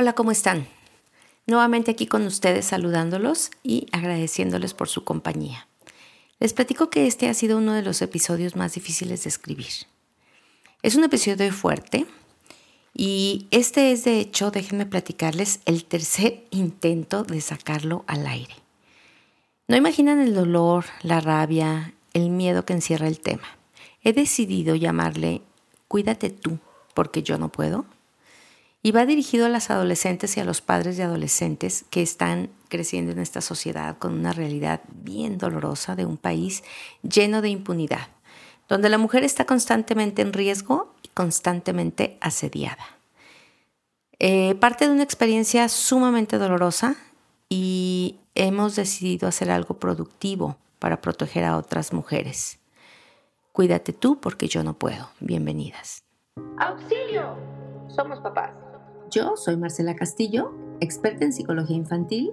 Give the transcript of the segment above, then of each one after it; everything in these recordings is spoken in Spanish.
Hola, ¿cómo están? Nuevamente aquí con ustedes saludándolos y agradeciéndoles por su compañía. Les platico que este ha sido uno de los episodios más difíciles de escribir. Es un episodio fuerte y este es de hecho, déjenme platicarles, el tercer intento de sacarlo al aire. No imaginan el dolor, la rabia, el miedo que encierra el tema. He decidido llamarle Cuídate tú, porque yo no puedo y va dirigido a las adolescentes y a los padres de adolescentes que están creciendo en esta sociedad con una realidad bien dolorosa de un país lleno de impunidad, donde la mujer está constantemente en riesgo y constantemente asediada. Eh, parte de una experiencia sumamente dolorosa y hemos decidido hacer algo productivo para proteger a otras mujeres. Cuídate tú porque yo no puedo. Bienvenidas. ¡Auxilio! Somos papás. Yo soy Marcela Castillo, experta en psicología infantil,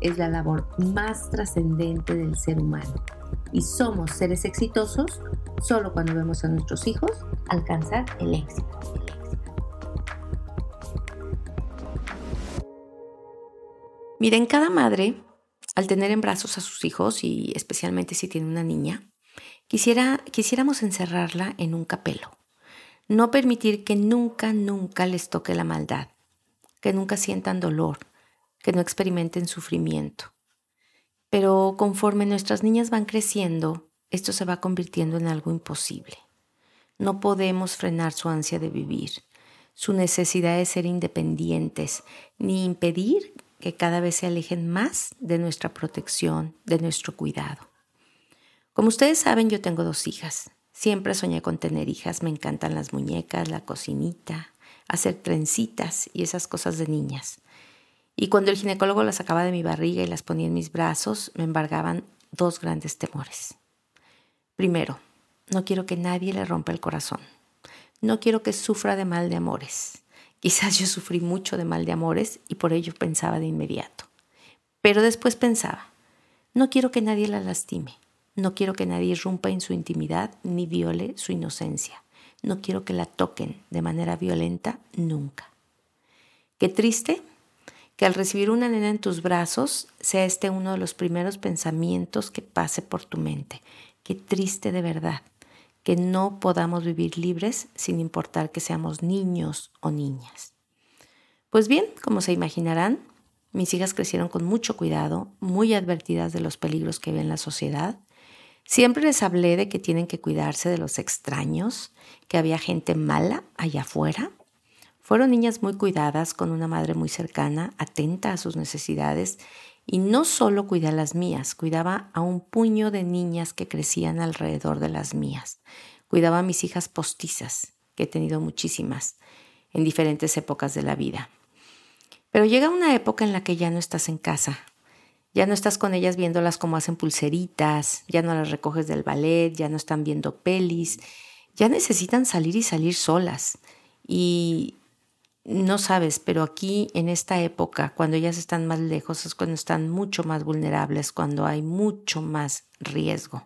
es la labor más trascendente del ser humano. Y somos seres exitosos solo cuando vemos a nuestros hijos alcanzar el éxito. Miren, cada madre al tener en brazos a sus hijos y especialmente si tiene una niña, quisiera, quisiéramos encerrarla en un capelo. No permitir que nunca, nunca les toque la maldad, que nunca sientan dolor, que no experimenten sufrimiento. Pero conforme nuestras niñas van creciendo, esto se va convirtiendo en algo imposible. No podemos frenar su ansia de vivir, su necesidad de ser independientes, ni impedir que cada vez se alejen más de nuestra protección, de nuestro cuidado. Como ustedes saben, yo tengo dos hijas. Siempre soñé con tener hijas, me encantan las muñecas, la cocinita, hacer trencitas y esas cosas de niñas. Y cuando el ginecólogo las sacaba de mi barriga y las ponía en mis brazos, me embargaban dos grandes temores. Primero, no quiero que nadie le rompa el corazón. No quiero que sufra de mal de amores. Quizás yo sufrí mucho de mal de amores y por ello pensaba de inmediato. Pero después pensaba, no quiero que nadie la lastime, no quiero que nadie irrumpa en su intimidad ni viole su inocencia, no quiero que la toquen de manera violenta nunca. Qué triste que al recibir una nena en tus brazos sea este uno de los primeros pensamientos que pase por tu mente. Qué triste de verdad que no podamos vivir libres sin importar que seamos niños o niñas. Pues bien, como se imaginarán, mis hijas crecieron con mucho cuidado, muy advertidas de los peligros que ve en la sociedad. Siempre les hablé de que tienen que cuidarse de los extraños, que había gente mala allá afuera. Fueron niñas muy cuidadas, con una madre muy cercana, atenta a sus necesidades y no solo cuidé a las mías, cuidaba a un puño de niñas que crecían alrededor de las mías. Cuidaba a mis hijas postizas, que he tenido muchísimas, en diferentes épocas de la vida. Pero llega una época en la que ya no estás en casa. Ya no estás con ellas viéndolas como hacen pulseritas, ya no las recoges del ballet, ya no están viendo pelis, ya necesitan salir y salir solas. Y no sabes, pero aquí en esta época, cuando ellas están más lejos, es cuando están mucho más vulnerables, cuando hay mucho más riesgo.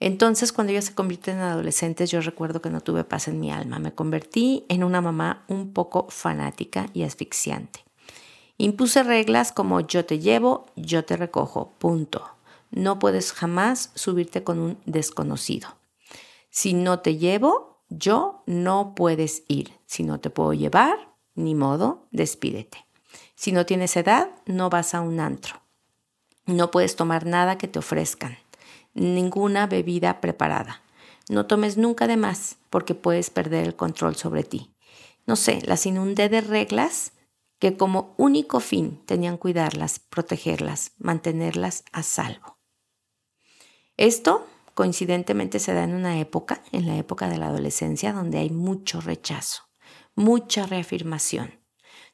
Entonces, cuando ellas se convierten en adolescentes, yo recuerdo que no tuve paz en mi alma. Me convertí en una mamá un poco fanática y asfixiante. Impuse reglas como yo te llevo, yo te recojo, punto. No puedes jamás subirte con un desconocido. Si no te llevo, yo no puedes ir. Si no te puedo llevar, ni modo, despídete. Si no tienes edad, no vas a un antro. No puedes tomar nada que te ofrezcan, ninguna bebida preparada. No tomes nunca de más porque puedes perder el control sobre ti. No sé, las inundé de reglas que como único fin tenían cuidarlas, protegerlas, mantenerlas a salvo. Esto coincidentemente se da en una época, en la época de la adolescencia, donde hay mucho rechazo, mucha reafirmación.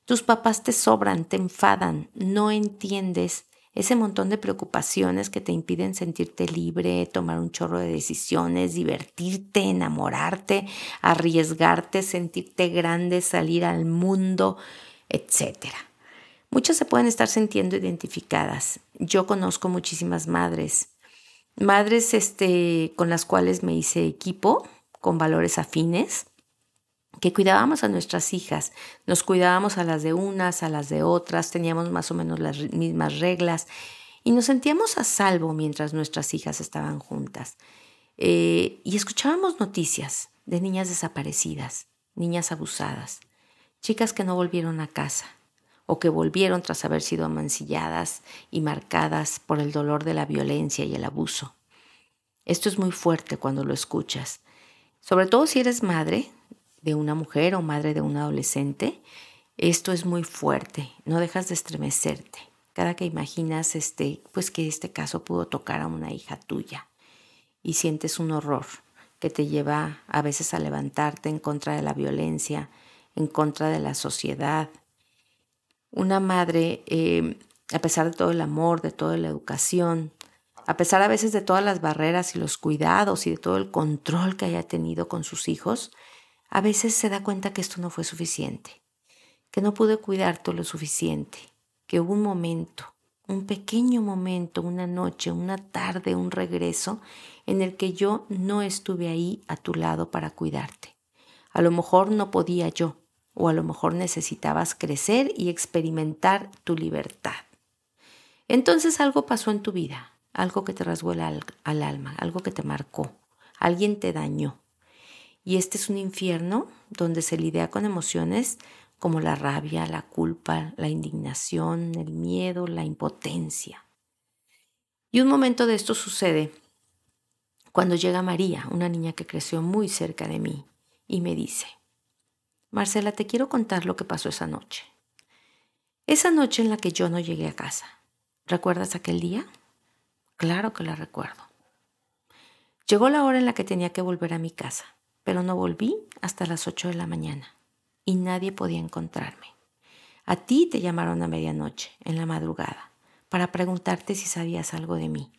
Tus papás te sobran, te enfadan, no entiendes ese montón de preocupaciones que te impiden sentirte libre, tomar un chorro de decisiones, divertirte, enamorarte, arriesgarte, sentirte grande, salir al mundo, etc. Muchas se pueden estar sintiendo identificadas. Yo conozco muchísimas madres, madres este, con las cuales me hice equipo, con valores afines, que cuidábamos a nuestras hijas, nos cuidábamos a las de unas, a las de otras, teníamos más o menos las mismas reglas y nos sentíamos a salvo mientras nuestras hijas estaban juntas. Eh, y escuchábamos noticias de niñas desaparecidas, niñas abusadas, chicas que no volvieron a casa o que volvieron tras haber sido amancilladas y marcadas por el dolor de la violencia y el abuso. Esto es muy fuerte cuando lo escuchas, sobre todo si eres madre, de una mujer o madre de un adolescente, esto es muy fuerte, no dejas de estremecerte. Cada que imaginas este, pues que este caso pudo tocar a una hija tuya y sientes un horror que te lleva a veces a levantarte en contra de la violencia, en contra de la sociedad. Una madre, eh, a pesar de todo el amor, de toda la educación, a pesar a veces de todas las barreras y los cuidados y de todo el control que haya tenido con sus hijos, a veces se da cuenta que esto no fue suficiente, que no pude cuidarte lo suficiente, que hubo un momento, un pequeño momento, una noche, una tarde, un regreso en el que yo no estuve ahí a tu lado para cuidarte. A lo mejor no podía yo, o a lo mejor necesitabas crecer y experimentar tu libertad. Entonces algo pasó en tu vida, algo que te rasgó al, al alma, algo que te marcó, alguien te dañó, y este es un infierno donde se lidia con emociones como la rabia, la culpa, la indignación, el miedo, la impotencia. Y un momento de esto sucede cuando llega María, una niña que creció muy cerca de mí, y me dice, Marcela, te quiero contar lo que pasó esa noche. Esa noche en la que yo no llegué a casa. ¿Recuerdas aquel día? Claro que la recuerdo. Llegó la hora en la que tenía que volver a mi casa pero no volví hasta las ocho de la mañana y nadie podía encontrarme. A ti te llamaron a medianoche, en la madrugada, para preguntarte si sabías algo de mí.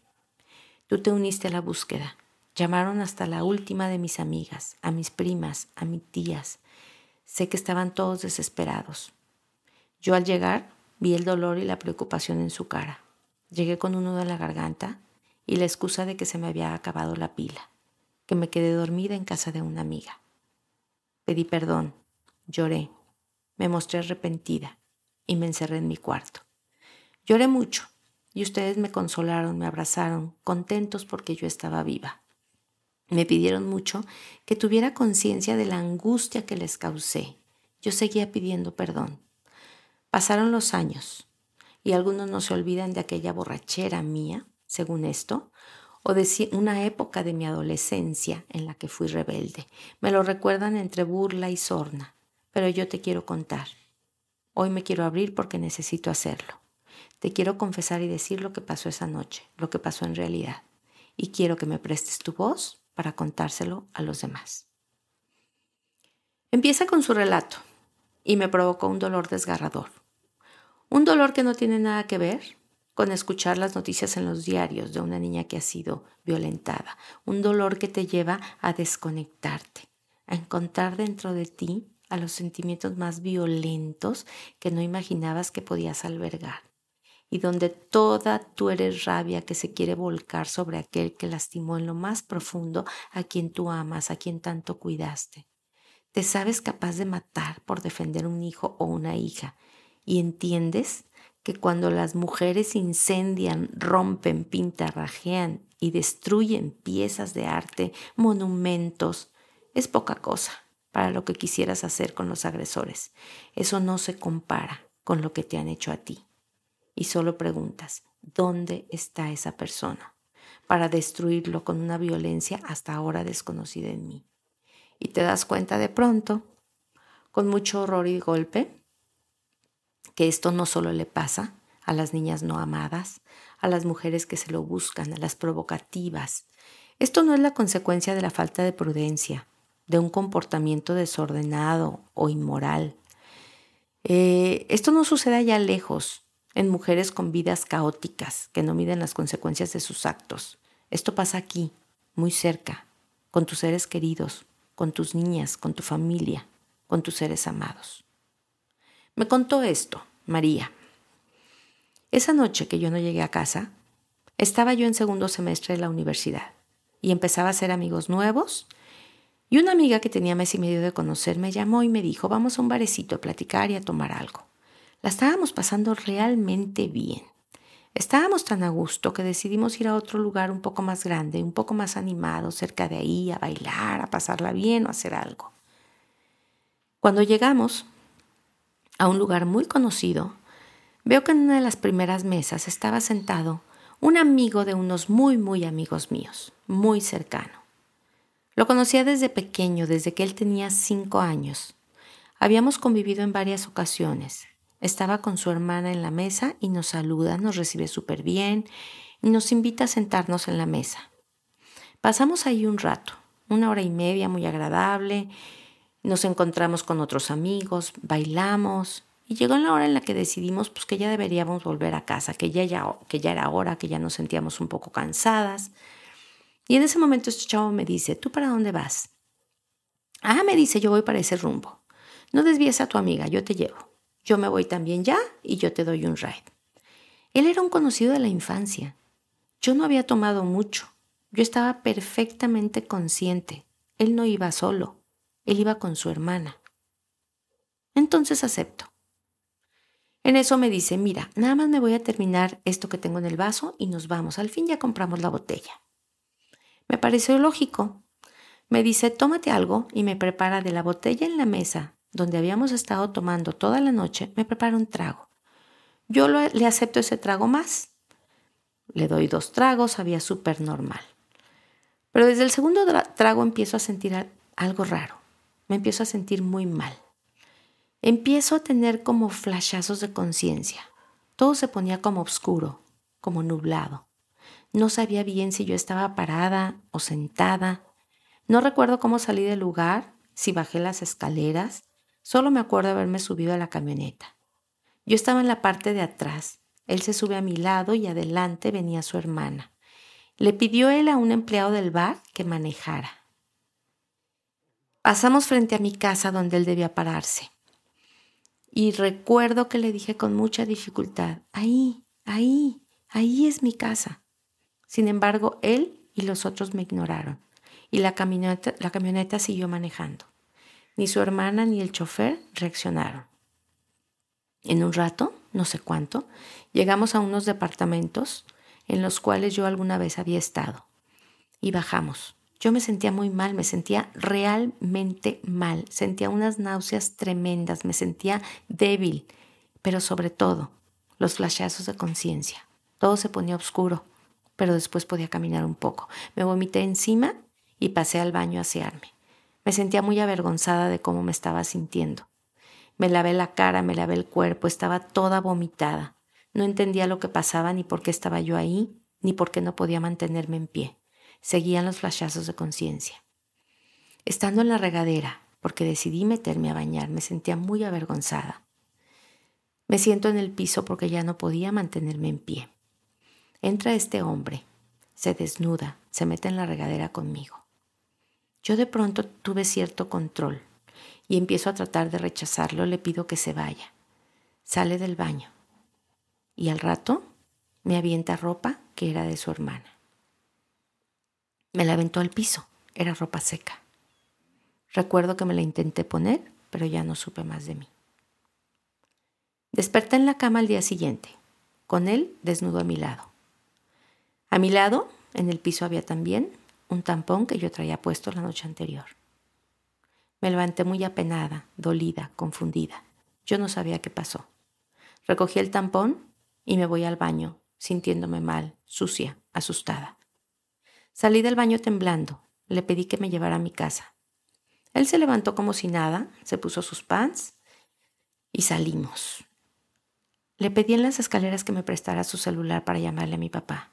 Tú te uniste a la búsqueda. Llamaron hasta la última de mis amigas, a mis primas, a mis tías. Sé que estaban todos desesperados. Yo al llegar vi el dolor y la preocupación en su cara. Llegué con un nudo en la garganta y la excusa de que se me había acabado la pila que me quedé dormida en casa de una amiga. Pedí perdón, lloré, me mostré arrepentida y me encerré en mi cuarto. Lloré mucho y ustedes me consolaron, me abrazaron, contentos porque yo estaba viva. Me pidieron mucho que tuviera conciencia de la angustia que les causé. Yo seguía pidiendo perdón. Pasaron los años y algunos no se olvidan de aquella borrachera mía, según esto, o una época de mi adolescencia en la que fui rebelde. Me lo recuerdan entre burla y sorna, pero yo te quiero contar. Hoy me quiero abrir porque necesito hacerlo. Te quiero confesar y decir lo que pasó esa noche, lo que pasó en realidad. Y quiero que me prestes tu voz para contárselo a los demás. Empieza con su relato y me provocó un dolor desgarrador. Un dolor que no tiene nada que ver con escuchar las noticias en los diarios de una niña que ha sido violentada, un dolor que te lleva a desconectarte, a encontrar dentro de ti a los sentimientos más violentos que no imaginabas que podías albergar, y donde toda tú eres rabia que se quiere volcar sobre aquel que lastimó en lo más profundo a quien tú amas, a quien tanto cuidaste. Te sabes capaz de matar por defender un hijo o una hija, y entiendes que cuando las mujeres incendian, rompen, pintarrajean y destruyen piezas de arte, monumentos, es poca cosa para lo que quisieras hacer con los agresores. Eso no se compara con lo que te han hecho a ti. Y solo preguntas, ¿dónde está esa persona? Para destruirlo con una violencia hasta ahora desconocida en mí. Y te das cuenta de pronto, con mucho horror y golpe, que esto no solo le pasa a las niñas no amadas, a las mujeres que se lo buscan, a las provocativas. Esto no es la consecuencia de la falta de prudencia, de un comportamiento desordenado o inmoral. Eh, esto no suceda allá lejos, en mujeres con vidas caóticas que no miden las consecuencias de sus actos. Esto pasa aquí, muy cerca, con tus seres queridos, con tus niñas, con tu familia, con tus seres amados. Me contó esto, María. Esa noche que yo no llegué a casa, estaba yo en segundo semestre de la universidad y empezaba a hacer amigos nuevos. Y una amiga que tenía mes y medio de conocer me llamó y me dijo, vamos a un barecito a platicar y a tomar algo. La estábamos pasando realmente bien. Estábamos tan a gusto que decidimos ir a otro lugar un poco más grande, un poco más animado, cerca de ahí, a bailar, a pasarla bien o a hacer algo. Cuando llegamos a un lugar muy conocido, veo que en una de las primeras mesas estaba sentado un amigo de unos muy, muy amigos míos, muy cercano. Lo conocía desde pequeño, desde que él tenía cinco años. Habíamos convivido en varias ocasiones. Estaba con su hermana en la mesa y nos saluda, nos recibe súper bien y nos invita a sentarnos en la mesa. Pasamos ahí un rato, una hora y media muy agradable. Nos encontramos con otros amigos, bailamos, y llegó la hora en la que decidimos pues, que ya deberíamos volver a casa, que ya, ya, que ya era hora, que ya nos sentíamos un poco cansadas. Y en ese momento este chavo me dice, ¿tú para dónde vas? Ah, me dice, yo voy para ese rumbo. No desvíes a tu amiga, yo te llevo. Yo me voy también ya y yo te doy un ride. Él era un conocido de la infancia. Yo no había tomado mucho. Yo estaba perfectamente consciente. Él no iba solo. Él iba con su hermana. Entonces acepto. En eso me dice, mira, nada más me voy a terminar esto que tengo en el vaso y nos vamos. Al fin ya compramos la botella. Me pareció lógico. Me dice, tómate algo y me prepara de la botella en la mesa, donde habíamos estado tomando toda la noche, me prepara un trago. Yo le acepto ese trago más. Le doy dos tragos, había súper normal. Pero desde el segundo trago empiezo a sentir algo raro. Me empiezo a sentir muy mal empiezo a tener como flashazos de conciencia. Todo se ponía como oscuro, como nublado. No sabía bien si yo estaba parada o sentada. No recuerdo cómo salí del lugar, si bajé las escaleras. Solo me acuerdo haberme subido a la camioneta. Yo estaba en la parte de atrás. Él se sube a mi lado y adelante venía su hermana. Le pidió él a un empleado del bar que manejara. Pasamos frente a mi casa donde él debía pararse. Y recuerdo que le dije con mucha dificultad, ahí, ahí, ahí es mi casa. Sin embargo, él y los otros me ignoraron y la camioneta, siguió manejando. Ni su hermana ni el chofer reaccionaron. En un rato, no sé cuánto, llegamos a unos departamentos en los cuales yo alguna vez había estado y bajamos. Yo me sentía muy mal, me sentía realmente mal, sentía unas náuseas tremendas, me sentía débil, pero sobre todo los flashazos de conciencia. Todo se ponía oscuro, pero después podía caminar un poco. Me vomité encima y pasé al baño a asearme. Me sentía muy avergonzada de cómo me estaba sintiendo. Me lavé la cara, me lavé el cuerpo, estaba toda vomitada. No entendía lo que pasaba ni por qué estaba yo ahí, ni por qué no podía mantenerme en pie seguían los flashazos de conciencia. Estando en la regadera, porque decidí meterme a bañar, me sentía muy avergonzada. Me siento en el piso porque ya no podía mantenerme en pie. Entra este hombre, se desnuda, se mete en la regadera conmigo. Yo de pronto tuve cierto control y empiezo a tratar de rechazarlo, le pido que se vaya. Sale del baño y al rato me avienta ropa que era de su hermana. Me la aventó al piso. Era ropa seca. Recuerdo que me la intenté poner, pero ya no supe más de mí. Desperté en la cama al día siguiente, con él desnudo a mi lado. A mi lado, en el piso había también un tampón que yo traía puesto la noche anterior. Me levanté muy apenada, dolida, confundida. Yo no sabía qué pasó. Recogí el tampón y me voy al baño, sintiéndome mal, sucia, asustada. Salí del baño temblando. Le pedí que me llevara a mi casa. Él se levantó como si nada, se puso sus pants y salimos. Le pedí en las escaleras que me prestara su celular para llamarle a mi papá.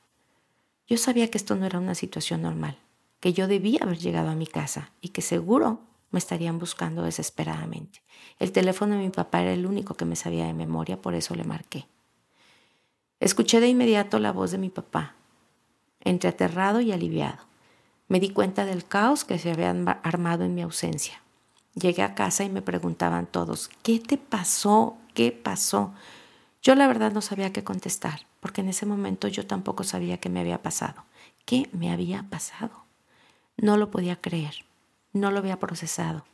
Yo sabía que esto no era una situación normal, que yo debía haber llegado a mi casa y que seguro me estarían buscando desesperadamente. El teléfono de mi papá era el único que me sabía de memoria, por eso le marqué. Escuché de inmediato la voz de mi papá, entre aterrado y aliviado. Me di cuenta del caos que se había armado en mi ausencia. Llegué a casa y me preguntaban todos, ¿qué te pasó? ¿Qué pasó? Yo la verdad no sabía qué contestar, porque en ese momento yo tampoco sabía qué me había pasado. ¿Qué me había pasado? No lo podía creer, no lo había procesado.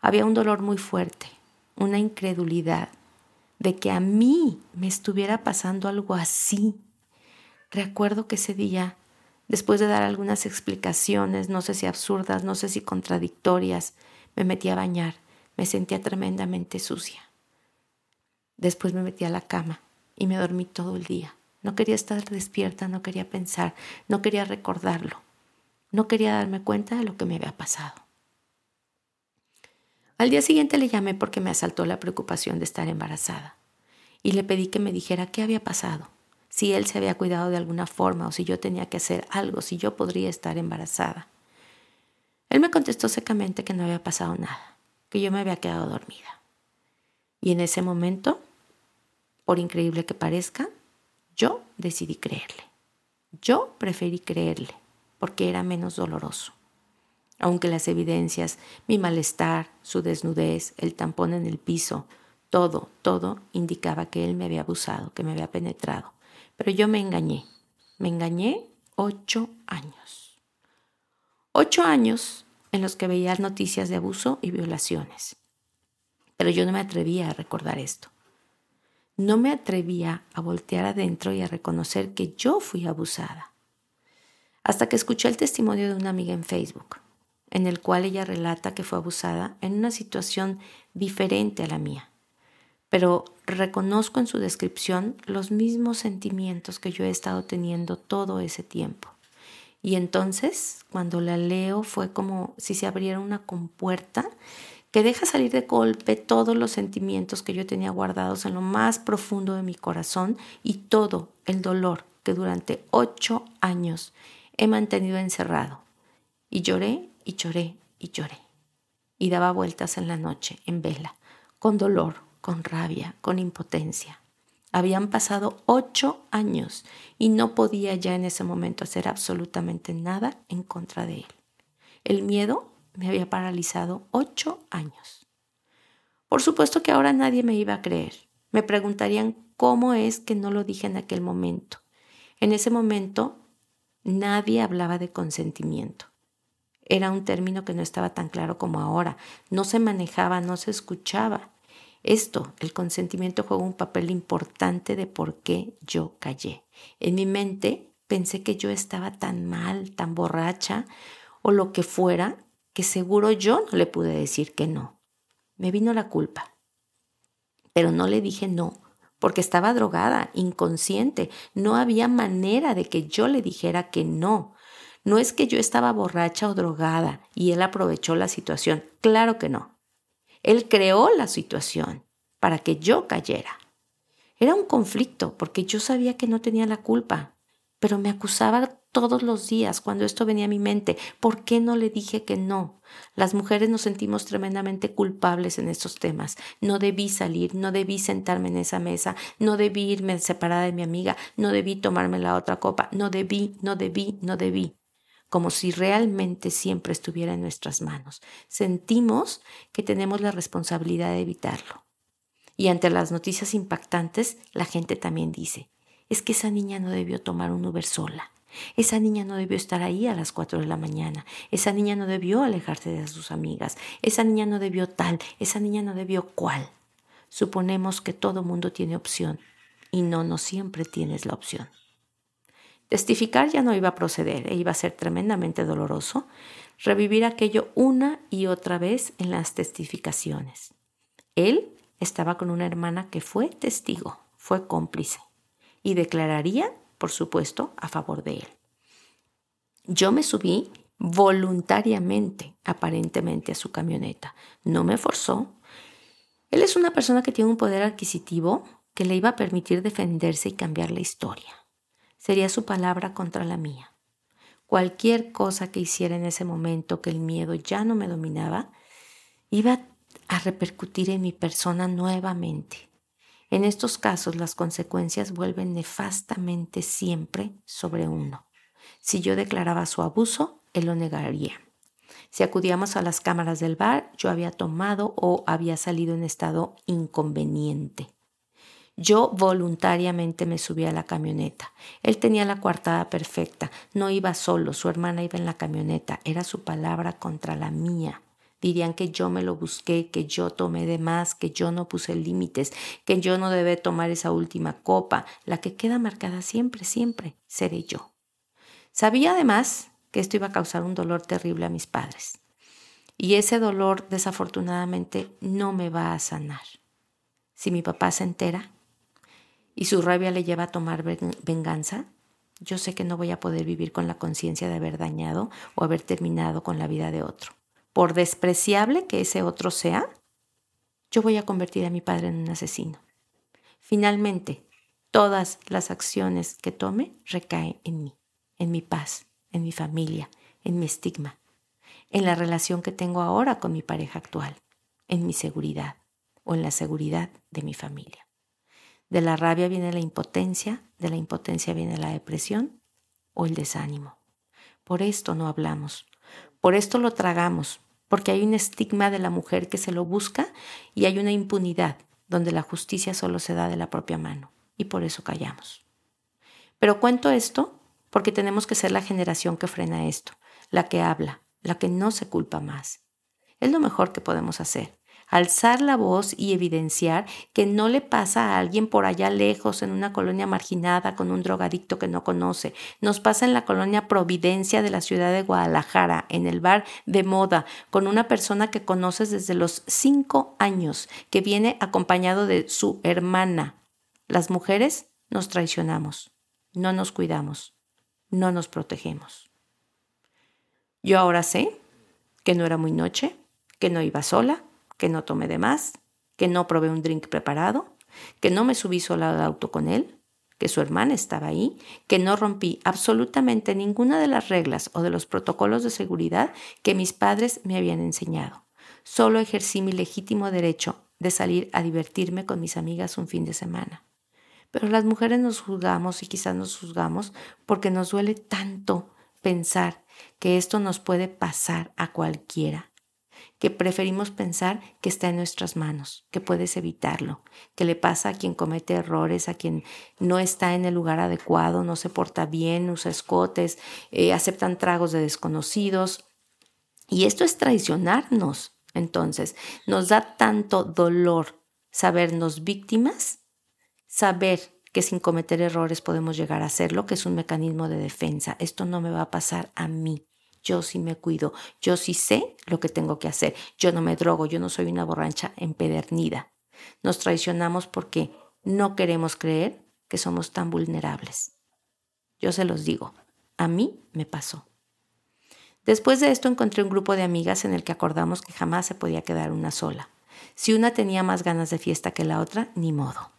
Había un dolor muy fuerte, una incredulidad de que a mí me estuviera pasando algo así. Recuerdo que ese día Después de dar algunas explicaciones, no sé si absurdas, no sé si contradictorias, me metí a bañar. Me sentía tremendamente sucia. Después me metí a la cama y me dormí todo el día. No quería estar despierta, no quería pensar, no quería recordarlo. No quería darme cuenta de lo que me había pasado. Al día siguiente le llamé porque me asaltó la preocupación de estar embarazada y le pedí que me dijera qué había pasado si él se había cuidado de alguna forma o si yo tenía que hacer algo, si yo podría estar embarazada. Él me contestó secamente que no había pasado nada, que yo me había quedado dormida. Y en ese momento, por increíble que parezca, yo decidí creerle. Yo preferí creerle porque era menos doloroso. Aunque las evidencias, mi malestar, su desnudez, el tampón en el piso, todo, todo indicaba que él me había abusado, que me había penetrado, pero yo me engañé. Me engañé ocho años. Ocho años en los que veía noticias de abuso y violaciones. Pero yo no me atrevía a recordar esto. No me atrevía a voltear adentro y a reconocer que yo fui abusada. Hasta que escuché el testimonio de una amiga en Facebook, en el cual ella relata que fue abusada en una situación diferente a la mía pero reconozco en su descripción los mismos sentimientos que yo he estado teniendo todo ese tiempo. Y entonces, cuando la leo, fue como si se abriera una compuerta que deja salir de golpe todos los sentimientos que yo tenía guardados en lo más profundo de mi corazón y todo el dolor que durante ocho años he mantenido encerrado. Y lloré y lloré y lloré. Y daba vueltas en la noche, en vela, con dolor, con rabia, con impotencia. Habían pasado ocho años y no podía ya en ese momento hacer absolutamente nada en contra de él. El miedo me había paralizado ocho años. Por supuesto que ahora nadie me iba a creer. Me preguntarían cómo es que no lo dije en aquel momento. En ese momento nadie hablaba de consentimiento. Era un término que no estaba tan claro como ahora. No se manejaba, no se escuchaba. Esto, el consentimiento juega un papel importante de por qué yo callé. En mi mente pensé que yo estaba tan mal, tan borracha o lo que fuera, que seguro yo no le pude decir que no. Me vino la culpa. Pero no le dije no, porque estaba drogada, inconsciente. No había manera de que yo le dijera que no. No es que yo estaba borracha o drogada y él aprovechó la situación. Claro que no. Él creó la situación para que yo cayera. Era un conflicto porque yo sabía que no tenía la culpa, pero me acusaba todos los días cuando esto venía a mi mente. ¿Por qué no le dije que no? Las mujeres nos sentimos tremendamente culpables en estos temas. No debí salir, no debí sentarme en esa mesa, no debí irme separada de mi amiga, no debí tomarme la otra copa, no debí, no debí, no debí como si realmente siempre estuviera en nuestras manos. Sentimos que tenemos la responsabilidad de evitarlo. Y ante las noticias impactantes, la gente también dice, es que esa niña no debió tomar un Uber sola. Esa niña no debió estar ahí a las 4 de la mañana. Esa niña no debió alejarse de sus amigas. Esa niña no debió tal. Esa niña no debió cual. Suponemos que todo mundo tiene opción y no, no siempre tienes la opción. Testificar ya no iba a proceder e iba a ser tremendamente doloroso revivir aquello una y otra vez en las testificaciones. Él estaba con una hermana que fue testigo, fue cómplice y declararía, por supuesto, a favor de él. Yo me subí voluntariamente, aparentemente, a su camioneta. No me forzó. Él es una persona que tiene un poder adquisitivo que le iba a permitir defenderse y cambiar la historia sería su palabra contra la mía. Cualquier cosa que hiciera en ese momento que el miedo ya no me dominaba, iba a repercutir en mi persona nuevamente. En estos casos las consecuencias vuelven nefastamente siempre sobre uno. Si yo declaraba su abuso, él lo negaría. Si acudíamos a las cámaras del bar, yo había tomado o había salido en estado inconveniente. Yo voluntariamente me subí a la camioneta. Él tenía la coartada perfecta. No iba solo, su hermana iba en la camioneta. Era su palabra contra la mía. Dirían que yo me lo busqué, que yo tomé de más, que yo no puse límites, que yo no debe tomar esa última copa. La que queda marcada siempre, siempre seré yo. Sabía además que esto iba a causar un dolor terrible a mis padres. Y ese dolor, desafortunadamente, no me va a sanar. Si mi papá se entera y su rabia le lleva a tomar venganza, yo sé que no voy a poder vivir con la conciencia de haber dañado o haber terminado con la vida de otro por despreciable que ese otro sea, yo voy a convertir a mi padre en un asesino. Finalmente, todas las acciones que tome recaen en mí, en mi paz, en mi familia, en mi estigma, en la relación que tengo ahora con mi pareja actual, en mi seguridad o en la seguridad de mi familia. De la rabia viene la impotencia, de la impotencia viene la depresión o el desánimo. Por esto no hablamos, por esto lo tragamos, porque hay un estigma de la mujer que se lo busca y hay una impunidad donde la justicia solo se da de la propia mano y por eso callamos. Pero cuento esto porque tenemos que ser la generación que frena esto, la que habla, la que no se culpa más. Es lo mejor que podemos hacer alzar la voz y evidenciar que no le pasa a alguien por allá lejos en una colonia marginada con un drogadicto que no conoce. Nos pasa en la colonia Providencia de la ciudad de Guadalajara, en el bar de moda, con una persona que conoces desde los cinco años, que viene acompañado de su hermana. Las mujeres nos traicionamos, no nos cuidamos, no nos protegemos. Yo ahora sé que no era muy noche, que no iba sola, que no tomé de más, que no probé un drink preparado, que no me subí sola al auto con él, que su hermana estaba ahí, que no rompí absolutamente ninguna de las reglas o de los protocolos de seguridad que mis padres me habían enseñado. Solo ejercí mi legítimo derecho de salir a divertirme con mis amigas un fin de semana. Pero las mujeres nos juzgamos y quizás nos juzgamos porque nos duele tanto pensar que esto nos puede pasar a cualquiera que preferimos pensar que está en nuestras manos, que puedes evitarlo, que le pasa a quien comete errores, a quien no está en el lugar adecuado, no se porta bien, usa escotes, eh, aceptan tragos de desconocidos. Y esto es traicionarnos. Entonces, nos da tanto dolor sabernos víctimas, saber que sin cometer errores podemos llegar a hacerlo, que es un mecanismo de defensa. Esto no me va a pasar a mí yo sí me cuido, yo sí sé lo que tengo que hacer, yo no me drogo, yo no soy una borrancha empedernida. Nos traicionamos porque no queremos creer que somos tan vulnerables. Yo se los digo, a mí me pasó. Después de esto encontré un grupo de amigas en el que acordamos que jamás se podía quedar una sola. Si una tenía más ganas de fiesta que la otra, ni modo.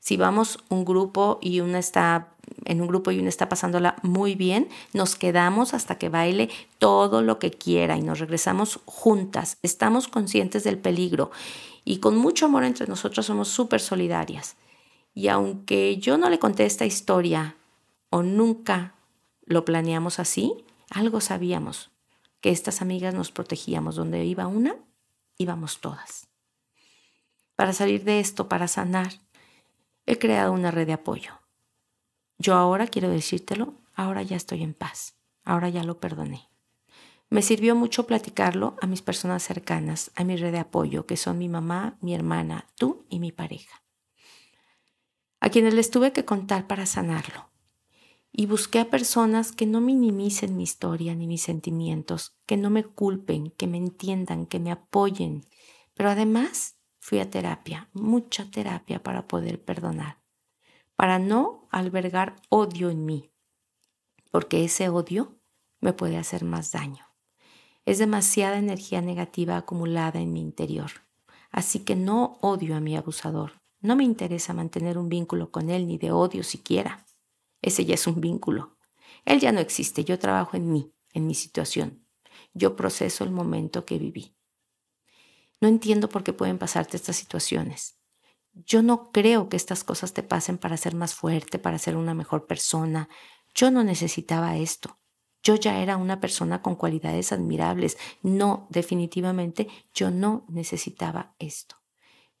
Si vamos un grupo y una está en un grupo y una está pasándola muy bien, nos quedamos hasta que baile todo lo que quiera y nos regresamos juntas. Estamos conscientes del peligro y con mucho amor entre nosotros somos súper solidarias. Y aunque yo no le conté esta historia o nunca lo planeamos así, algo sabíamos, que estas amigas nos protegíamos. Donde iba una, íbamos todas. Para salir de esto, para sanar, he creado una red de apoyo. Yo ahora quiero decírtelo, ahora ya estoy en paz, ahora ya lo perdoné. Me sirvió mucho platicarlo a mis personas cercanas, a mi red de apoyo, que son mi mamá, mi hermana, tú y mi pareja, a quienes les tuve que contar para sanarlo. Y busqué a personas que no minimicen mi historia ni mis sentimientos, que no me culpen, que me entiendan, que me apoyen. Pero además fui a terapia, mucha terapia para poder perdonar para no albergar odio en mí, porque ese odio me puede hacer más daño. Es demasiada energía negativa acumulada en mi interior. Así que no odio a mi abusador. No me interesa mantener un vínculo con él ni de odio siquiera. Ese ya es un vínculo. Él ya no existe. Yo trabajo en mí, en mi situación. Yo proceso el momento que viví. No entiendo por qué pueden pasarte estas situaciones. Yo no creo que estas cosas te pasen para ser más fuerte, para ser una mejor persona. Yo no necesitaba esto. Yo ya era una persona con cualidades admirables. No, definitivamente, yo no necesitaba esto.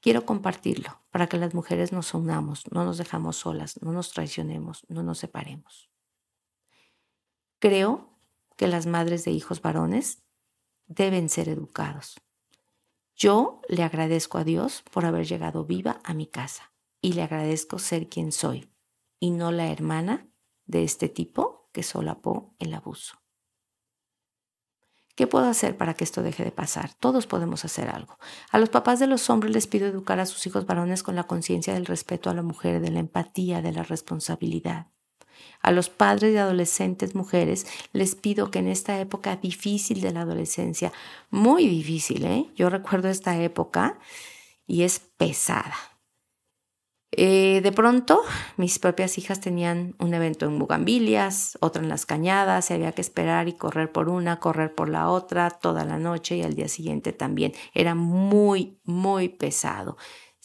Quiero compartirlo para que las mujeres nos unamos, no nos dejamos solas, no nos traicionemos, no nos separemos. Creo que las madres de hijos varones deben ser educados. Yo le agradezco a Dios por haber llegado viva a mi casa y le agradezco ser quien soy y no la hermana de este tipo que solapó el abuso. ¿Qué puedo hacer para que esto deje de pasar? Todos podemos hacer algo. A los papás de los hombres les pido educar a sus hijos varones con la conciencia del respeto a la mujer, de la empatía, de la responsabilidad. A los padres de adolescentes mujeres les pido que en esta época difícil de la adolescencia, muy difícil, ¿eh? yo recuerdo esta época y es pesada. Eh, de pronto, mis propias hijas tenían un evento en Bugambilias, otra en las Cañadas, y había que esperar y correr por una, correr por la otra toda la noche y al día siguiente también. Era muy, muy pesado.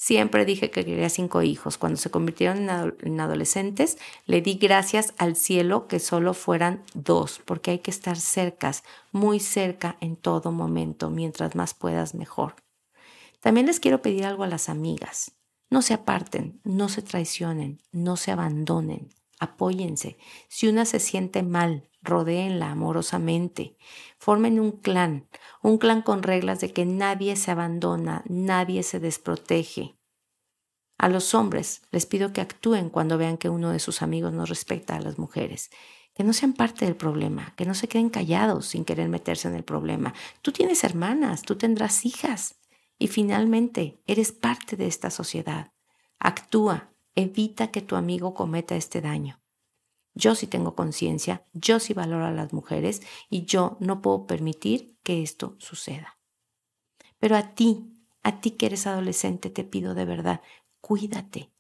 Siempre dije que quería cinco hijos. Cuando se convirtieron en adolescentes, le di gracias al cielo que solo fueran dos, porque hay que estar cercas, muy cerca en todo momento. Mientras más puedas, mejor. También les quiero pedir algo a las amigas. No se aparten, no se traicionen, no se abandonen, apóyense. Si una se siente mal, rodéenla amorosamente, formen un clan, un clan con reglas de que nadie se abandona, nadie se desprotege. A los hombres les pido que actúen cuando vean que uno de sus amigos no respecta a las mujeres, que no sean parte del problema, que no se queden callados sin querer meterse en el problema. Tú tienes hermanas, tú tendrás hijas y finalmente eres parte de esta sociedad. Actúa, evita que tu amigo cometa este daño. Yo sí tengo conciencia, yo sí valoro a las mujeres y yo no puedo permitir que esto suceda. Pero a ti, a ti que eres adolescente, te pido de verdad, cuídate.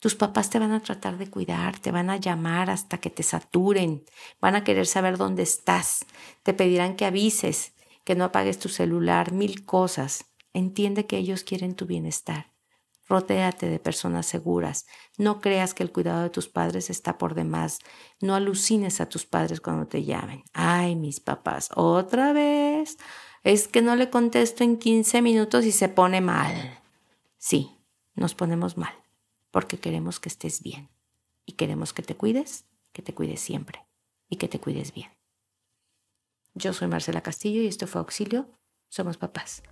Tus papás te van a tratar de cuidar, te van a llamar hasta que te saturen, van a querer saber dónde estás, te pedirán que avises, que no apagues tu celular, mil cosas. Entiende que ellos quieren tu bienestar. Rodéate de personas seguras. No creas que el cuidado de tus padres está por demás. No alucines a tus padres cuando te llamen. Ay, mis papás, otra vez. Es que no le contesto en 15 minutos y se pone mal. Sí, nos ponemos mal porque queremos que estés bien y queremos que te cuides, que te cuides siempre y que te cuides bien. Yo soy Marcela Castillo y esto fue Auxilio. Somos papás.